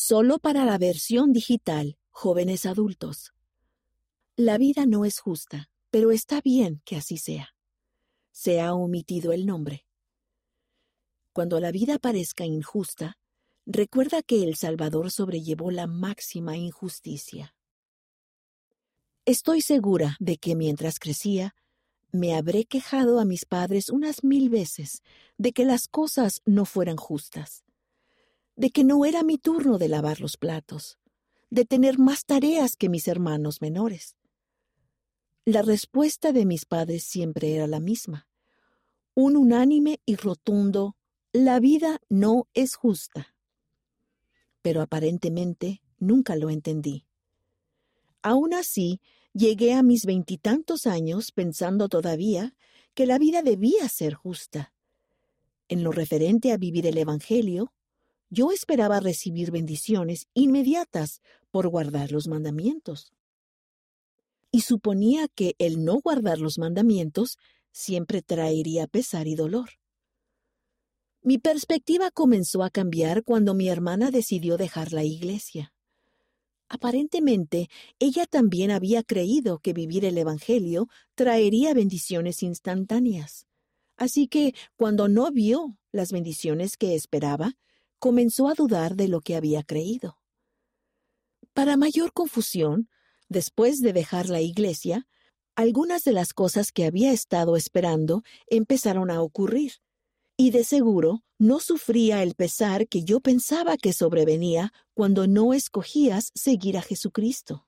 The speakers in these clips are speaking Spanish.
Solo para la versión digital, jóvenes adultos. La vida no es justa, pero está bien que así sea. Se ha omitido el nombre. Cuando la vida parezca injusta, recuerda que el Salvador sobrellevó la máxima injusticia. Estoy segura de que mientras crecía, me habré quejado a mis padres unas mil veces de que las cosas no fueran justas, de que no era mi turno de lavar los platos, de tener más tareas que mis hermanos menores. La respuesta de mis padres siempre era la misma, un unánime y rotundo la vida no es justa. Pero aparentemente nunca lo entendí. Aún así, Llegué a mis veintitantos años pensando todavía que la vida debía ser justa. En lo referente a vivir el Evangelio, yo esperaba recibir bendiciones inmediatas por guardar los mandamientos. Y suponía que el no guardar los mandamientos siempre traería pesar y dolor. Mi perspectiva comenzó a cambiar cuando mi hermana decidió dejar la iglesia. Aparentemente, ella también había creído que vivir el Evangelio traería bendiciones instantáneas. Así que, cuando no vio las bendiciones que esperaba, comenzó a dudar de lo que había creído. Para mayor confusión, después de dejar la iglesia, algunas de las cosas que había estado esperando empezaron a ocurrir, y de seguro no sufría el pesar que yo pensaba que sobrevenía cuando no escogías seguir a Jesucristo.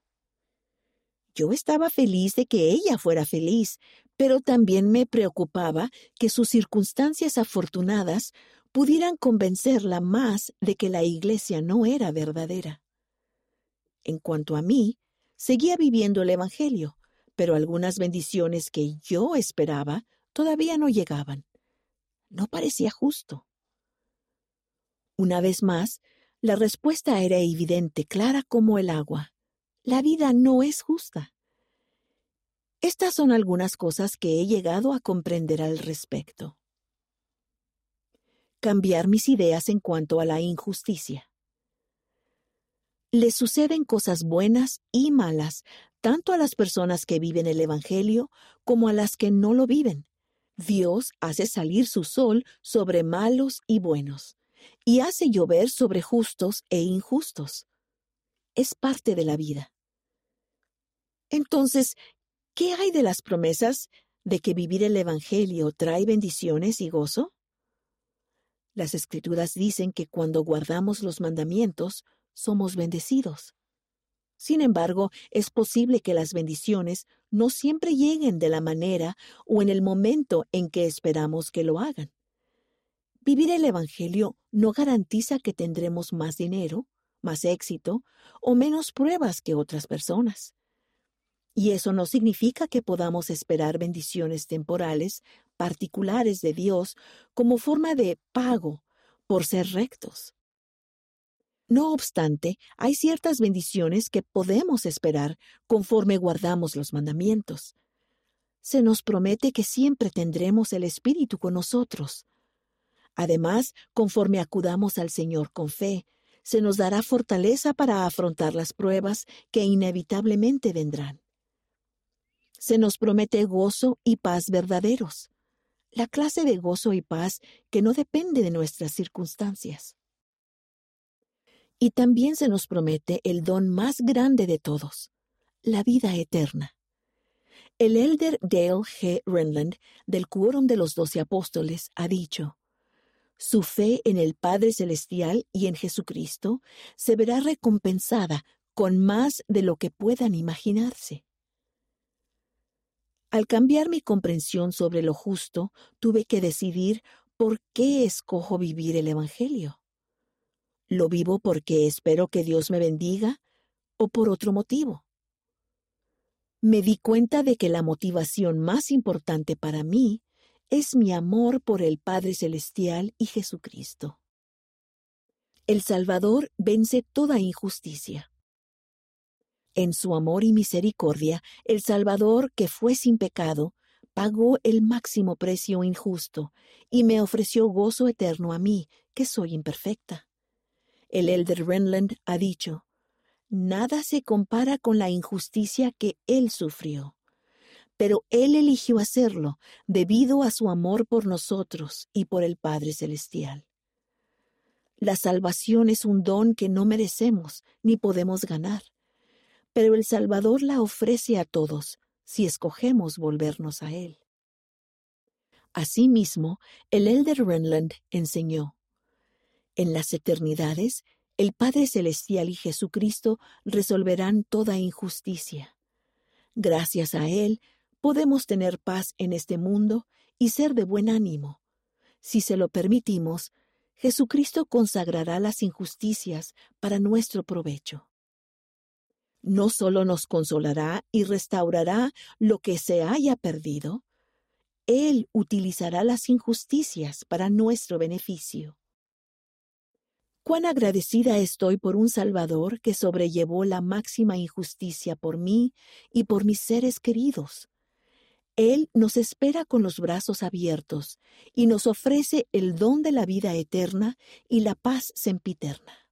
Yo estaba feliz de que ella fuera feliz, pero también me preocupaba que sus circunstancias afortunadas pudieran convencerla más de que la iglesia no era verdadera. En cuanto a mí, seguía viviendo el Evangelio, pero algunas bendiciones que yo esperaba todavía no llegaban no parecía justo. Una vez más, la respuesta era evidente, clara como el agua. La vida no es justa. Estas son algunas cosas que he llegado a comprender al respecto. Cambiar mis ideas en cuanto a la injusticia. Le suceden cosas buenas y malas tanto a las personas que viven el Evangelio como a las que no lo viven, Dios hace salir su sol sobre malos y buenos, y hace llover sobre justos e injustos. Es parte de la vida. Entonces, ¿qué hay de las promesas de que vivir el Evangelio trae bendiciones y gozo? Las escrituras dicen que cuando guardamos los mandamientos, somos bendecidos. Sin embargo, es posible que las bendiciones no siempre lleguen de la manera o en el momento en que esperamos que lo hagan. Vivir el Evangelio no garantiza que tendremos más dinero, más éxito o menos pruebas que otras personas. Y eso no significa que podamos esperar bendiciones temporales, particulares de Dios, como forma de pago por ser rectos. No obstante, hay ciertas bendiciones que podemos esperar conforme guardamos los mandamientos. Se nos promete que siempre tendremos el Espíritu con nosotros. Además, conforme acudamos al Señor con fe, se nos dará fortaleza para afrontar las pruebas que inevitablemente vendrán. Se nos promete gozo y paz verdaderos, la clase de gozo y paz que no depende de nuestras circunstancias. Y también se nos promete el don más grande de todos, la vida eterna. El elder Dale G. Renland, del Quórum de los Doce Apóstoles, ha dicho, Su fe en el Padre Celestial y en Jesucristo se verá recompensada con más de lo que puedan imaginarse. Al cambiar mi comprensión sobre lo justo, tuve que decidir por qué escojo vivir el Evangelio. ¿Lo vivo porque espero que Dios me bendiga o por otro motivo? Me di cuenta de que la motivación más importante para mí es mi amor por el Padre Celestial y Jesucristo. El Salvador vence toda injusticia. En su amor y misericordia, el Salvador, que fue sin pecado, pagó el máximo precio injusto y me ofreció gozo eterno a mí, que soy imperfecta. El elder Renland ha dicho, Nada se compara con la injusticia que Él sufrió. Pero Él eligió hacerlo debido a su amor por nosotros y por el Padre Celestial. La salvación es un don que no merecemos ni podemos ganar, pero el Salvador la ofrece a todos si escogemos volvernos a Él. Asimismo, el elder Renland enseñó, en las eternidades, el Padre Celestial y Jesucristo resolverán toda injusticia. Gracias a Él, podemos tener paz en este mundo y ser de buen ánimo. Si se lo permitimos, Jesucristo consagrará las injusticias para nuestro provecho. No solo nos consolará y restaurará lo que se haya perdido, Él utilizará las injusticias para nuestro beneficio. Cuán agradecida estoy por un Salvador que sobrellevó la máxima injusticia por mí y por mis seres queridos. Él nos espera con los brazos abiertos y nos ofrece el don de la vida eterna y la paz sempiterna.